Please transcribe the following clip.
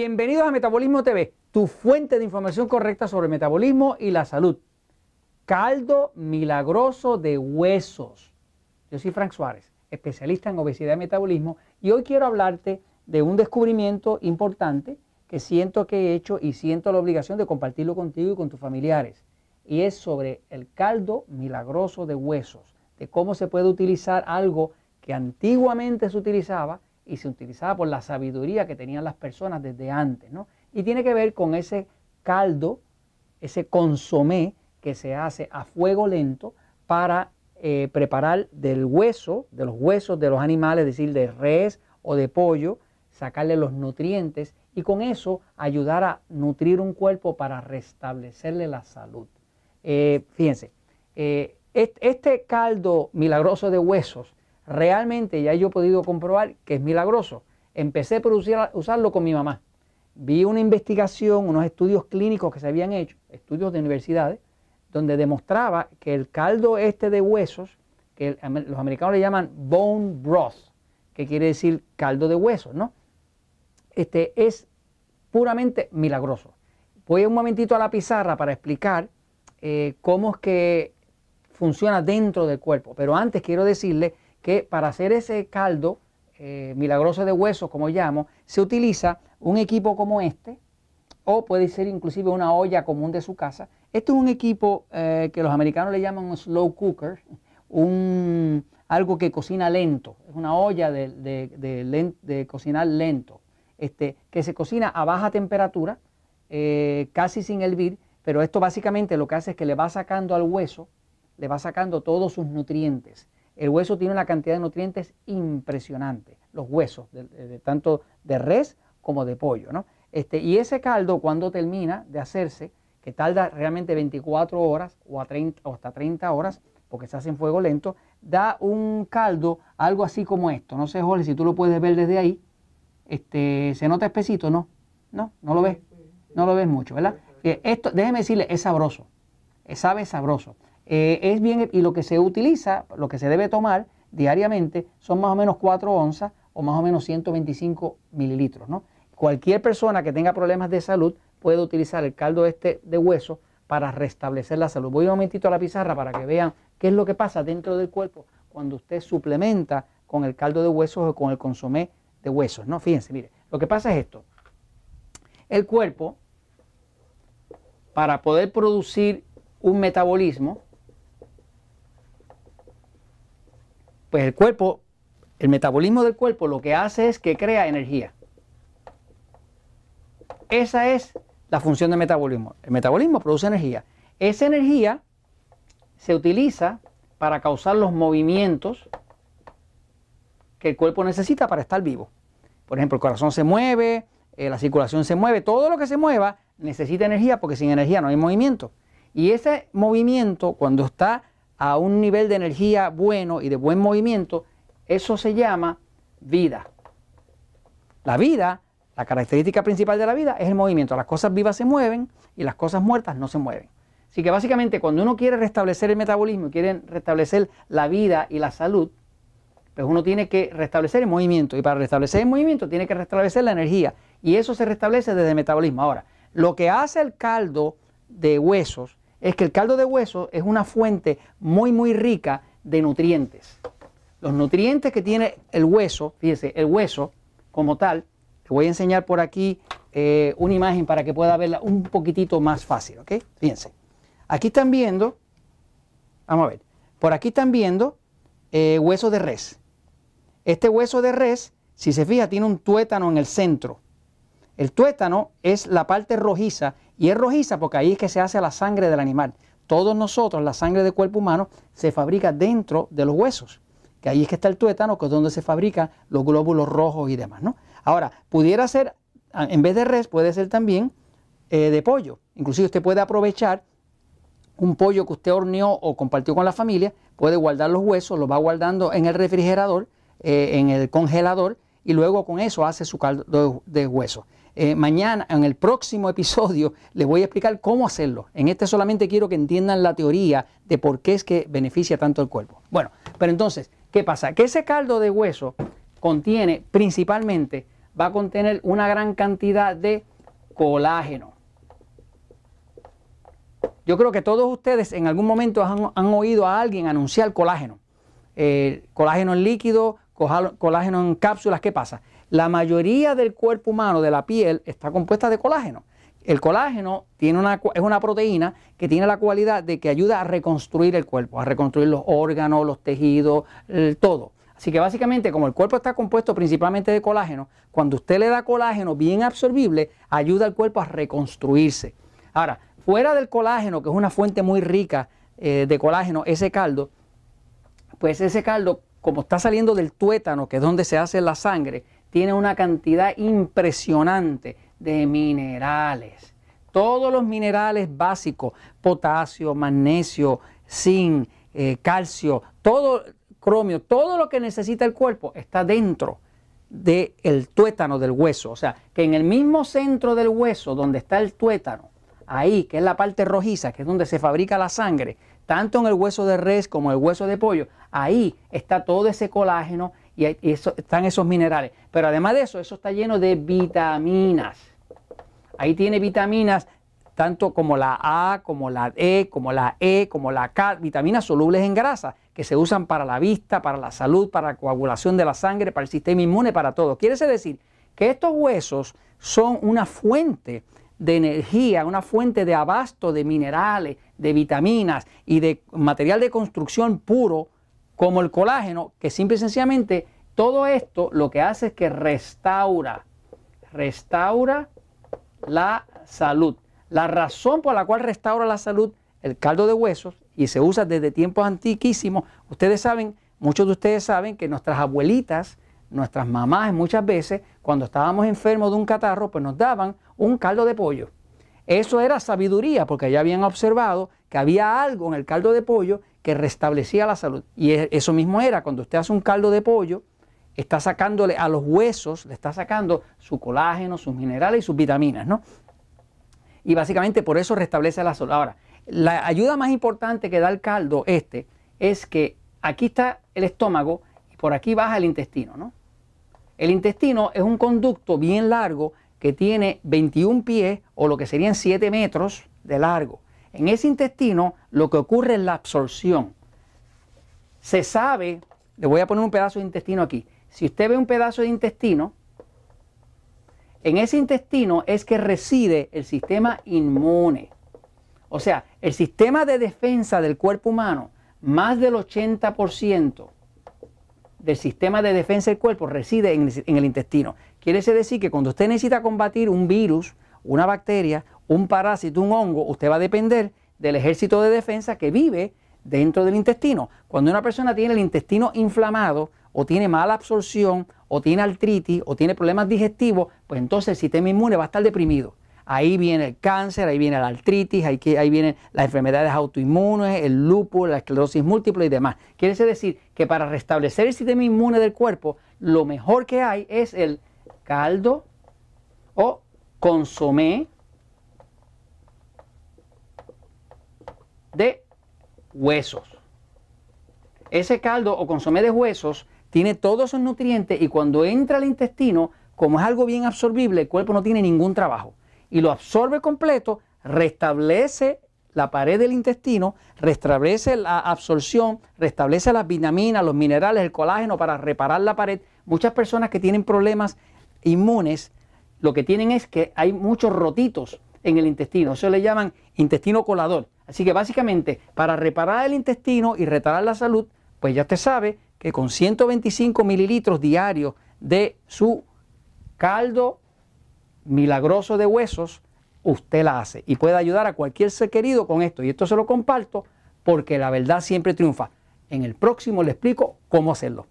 Bienvenidos a Metabolismo TV, tu fuente de información correcta sobre metabolismo y la salud. Caldo milagroso de huesos. Yo soy Frank Suárez, especialista en obesidad y metabolismo, y hoy quiero hablarte de un descubrimiento importante que siento que he hecho y siento la obligación de compartirlo contigo y con tus familiares. Y es sobre el caldo milagroso de huesos, de cómo se puede utilizar algo que antiguamente se utilizaba y se utilizaba por la sabiduría que tenían las personas desde antes, ¿no? Y tiene que ver con ese caldo, ese consomé que se hace a fuego lento para eh, preparar del hueso, de los huesos de los animales, es decir, de res o de pollo, sacarle los nutrientes y con eso ayudar a nutrir un cuerpo para restablecerle la salud. Eh, fíjense, eh, este caldo milagroso de huesos realmente ya yo he podido comprobar que es milagroso. Empecé por usarlo con mi mamá. Vi una investigación, unos estudios clínicos que se habían hecho, estudios de universidades, donde demostraba que el caldo este de huesos, que los americanos le llaman bone broth, que quiere decir caldo de huesos, ¿no? Este es puramente milagroso. Voy un momentito a la pizarra para explicar eh, cómo es que funciona dentro del cuerpo. Pero antes quiero decirle que para hacer ese caldo eh, milagroso de huesos, como llamo, se utiliza un equipo como este, o puede ser inclusive una olla común de su casa. Esto es un equipo eh, que los americanos le llaman un slow cooker, un, algo que cocina lento, es una olla de, cocinar lento, este, que se cocina a baja temperatura, eh, casi sin hervir, pero esto básicamente lo que hace es que le va sacando al hueso, le va sacando todos sus nutrientes. El hueso tiene una cantidad de nutrientes impresionante, los huesos, de, tanto de res como de pollo. ¿no? Este, y ese caldo cuando termina de hacerse, que tarda realmente 24 horas o, a 30, o hasta 30 horas, porque se hace en fuego lento, da un caldo algo así como esto. No sé, Jorge, si tú lo puedes ver desde ahí. Este, ¿Se nota espesito? No, no, no lo ves. No lo ves mucho, ¿verdad? Esto, déjeme decirle, es sabroso. Sabe sabroso. Eh, es bien, y lo que se utiliza, lo que se debe tomar diariamente son más o menos 4 onzas o más o menos 125 mililitros. ¿no? Cualquier persona que tenga problemas de salud puede utilizar el caldo este de hueso para restablecer la salud. Voy un momentito a la pizarra para que vean qué es lo que pasa dentro del cuerpo cuando usted suplementa con el caldo de huesos o con el consomé de huesos. ¿no? Fíjense, mire, lo que pasa es esto. El cuerpo, para poder producir un metabolismo, Pues el cuerpo, el metabolismo del cuerpo lo que hace es que crea energía. Esa es la función del metabolismo. El metabolismo produce energía. Esa energía se utiliza para causar los movimientos que el cuerpo necesita para estar vivo. Por ejemplo, el corazón se mueve, eh, la circulación se mueve, todo lo que se mueva necesita energía porque sin energía no hay movimiento. Y ese movimiento, cuando está a un nivel de energía bueno y de buen movimiento, eso se llama vida. La vida, la característica principal de la vida es el movimiento. Las cosas vivas se mueven y las cosas muertas no se mueven. Así que básicamente cuando uno quiere restablecer el metabolismo y quiere restablecer la vida y la salud, pues uno tiene que restablecer el movimiento. Y para restablecer el movimiento tiene que restablecer la energía. Y eso se restablece desde el metabolismo. Ahora, lo que hace el caldo de huesos es que el caldo de hueso es una fuente muy, muy rica de nutrientes. Los nutrientes que tiene el hueso, fíjese, el hueso como tal, te voy a enseñar por aquí eh, una imagen para que pueda verla un poquitito más fácil, ¿ok? Fíjense. Aquí están viendo, vamos a ver, por aquí están viendo eh, hueso de res. Este hueso de res, si se fija, tiene un tuétano en el centro. El tuétano es la parte rojiza y es rojiza porque ahí es que se hace la sangre del animal. Todos nosotros, la sangre del cuerpo humano, se fabrica dentro de los huesos. Que ahí es que está el tuétano, que es donde se fabrican los glóbulos rojos y demás. ¿no? Ahora, pudiera ser, en vez de res, puede ser también eh, de pollo. Inclusive usted puede aprovechar un pollo que usted horneó o compartió con la familia, puede guardar los huesos, los va guardando en el refrigerador, eh, en el congelador, y luego con eso hace su caldo de hueso. Eh, mañana, en el próximo episodio, les voy a explicar cómo hacerlo. En este solamente quiero que entiendan la teoría de por qué es que beneficia tanto el cuerpo. Bueno, pero entonces, ¿qué pasa? Que ese caldo de hueso contiene principalmente va a contener una gran cantidad de colágeno. Yo creo que todos ustedes en algún momento han, oído a alguien anunciar colágeno. Eh, colágeno en líquido, colágeno en cápsulas, ¿qué pasa? La mayoría del cuerpo humano, de la piel, está compuesta de colágeno. El colágeno tiene una, es una proteína que tiene la cualidad de que ayuda a reconstruir el cuerpo, a reconstruir los órganos, los tejidos, todo. Así que básicamente, como el cuerpo está compuesto principalmente de colágeno, cuando usted le da colágeno bien absorbible, ayuda al cuerpo a reconstruirse. Ahora, fuera del colágeno, que es una fuente muy rica eh, de colágeno, ese caldo, pues ese caldo, como está saliendo del tuétano, que es donde se hace la sangre, tiene una cantidad impresionante de minerales. Todos los minerales básicos, potasio, magnesio, zinc, eh, calcio, todo, cromio, todo lo que necesita el cuerpo está dentro del tuétano del hueso. O sea, que en el mismo centro del hueso donde está el tuétano, ahí, que es la parte rojiza, que es donde se fabrica la sangre, tanto en el hueso de res como en el hueso de pollo, ahí está todo ese colágeno y, están esos minerales. Pero además de eso, eso está lleno de vitaminas. Ahí tiene vitaminas tanto como la A, como la E, como la E, como la K, vitaminas solubles en grasa, que se usan para la vista, para la salud, para la coagulación de la sangre, para el sistema inmune, para todo. Quiere decir que estos huesos son una fuente de energía, una fuente de abasto de minerales, de vitaminas y de material de construcción puro, como el colágeno, que simple y sencillamente todo esto lo que hace es que restaura, restaura la salud. La razón por la cual restaura la salud el caldo de huesos y se usa desde tiempos antiquísimos, ustedes saben, muchos de ustedes saben que nuestras abuelitas, nuestras mamás muchas veces, cuando estábamos enfermos de un catarro, pues nos daban un caldo de pollo. Eso era sabiduría, porque ya habían observado que había algo en el caldo de pollo que restablecía la salud. Y e, eso mismo era, cuando usted hace un caldo de pollo, está sacándole a los huesos, le está sacando su colágeno, sus minerales y sus vitaminas, ¿no? y básicamente por eso restablece la salud. Ahora, la ayuda más importante que da el caldo este es que aquí está el estómago y por aquí baja el intestino, ¿no? El intestino es un conducto bien largo que tiene 21 pies o lo que serían 7 metros de largo. En ese intestino lo que ocurre es la absorción. Se sabe, le voy a poner un pedazo de intestino aquí. Si usted ve un pedazo de intestino, en ese intestino es que reside el sistema inmune. O sea, el sistema de defensa del cuerpo humano, más del 80% del sistema de defensa del cuerpo reside en, el intestino. Quiere decir que cuando usted necesita combatir un virus, una bacteria, un parásito, un hongo, usted va a depender del ejército de defensa que vive dentro del intestino. Cuando una persona tiene el intestino inflamado o tiene mala absorción o tiene artritis o tiene problemas digestivos, pues entonces el sistema inmune va a estar deprimido. Ahí viene el cáncer, ahí viene la artritis, ahí, ahí vienen las enfermedades autoinmunes, el lupus, la esclerosis múltiple y demás. Quiere decir que para restablecer el sistema inmune del cuerpo, lo mejor que hay es el caldo o consomé de huesos. Ese caldo o consomé de huesos tiene todos esos nutrientes y cuando entra al intestino, como es algo bien absorbible, el cuerpo no tiene ningún trabajo y lo absorbe completo, restablece la pared del intestino, restablece la absorción, restablece las vitaminas, los minerales, el colágeno para reparar la pared. Muchas personas que tienen problemas inmunes, lo que tienen es que hay muchos rotitos en el intestino, eso le llaman intestino colador. Así que básicamente para reparar el intestino y restaurar la salud, pues ya usted sabe que con 125 mililitros diarios de su caldo milagroso de huesos, usted la hace y puede ayudar a cualquier ser querido con esto. Y esto se lo comparto porque la verdad siempre triunfa. En el próximo le explico cómo hacerlo.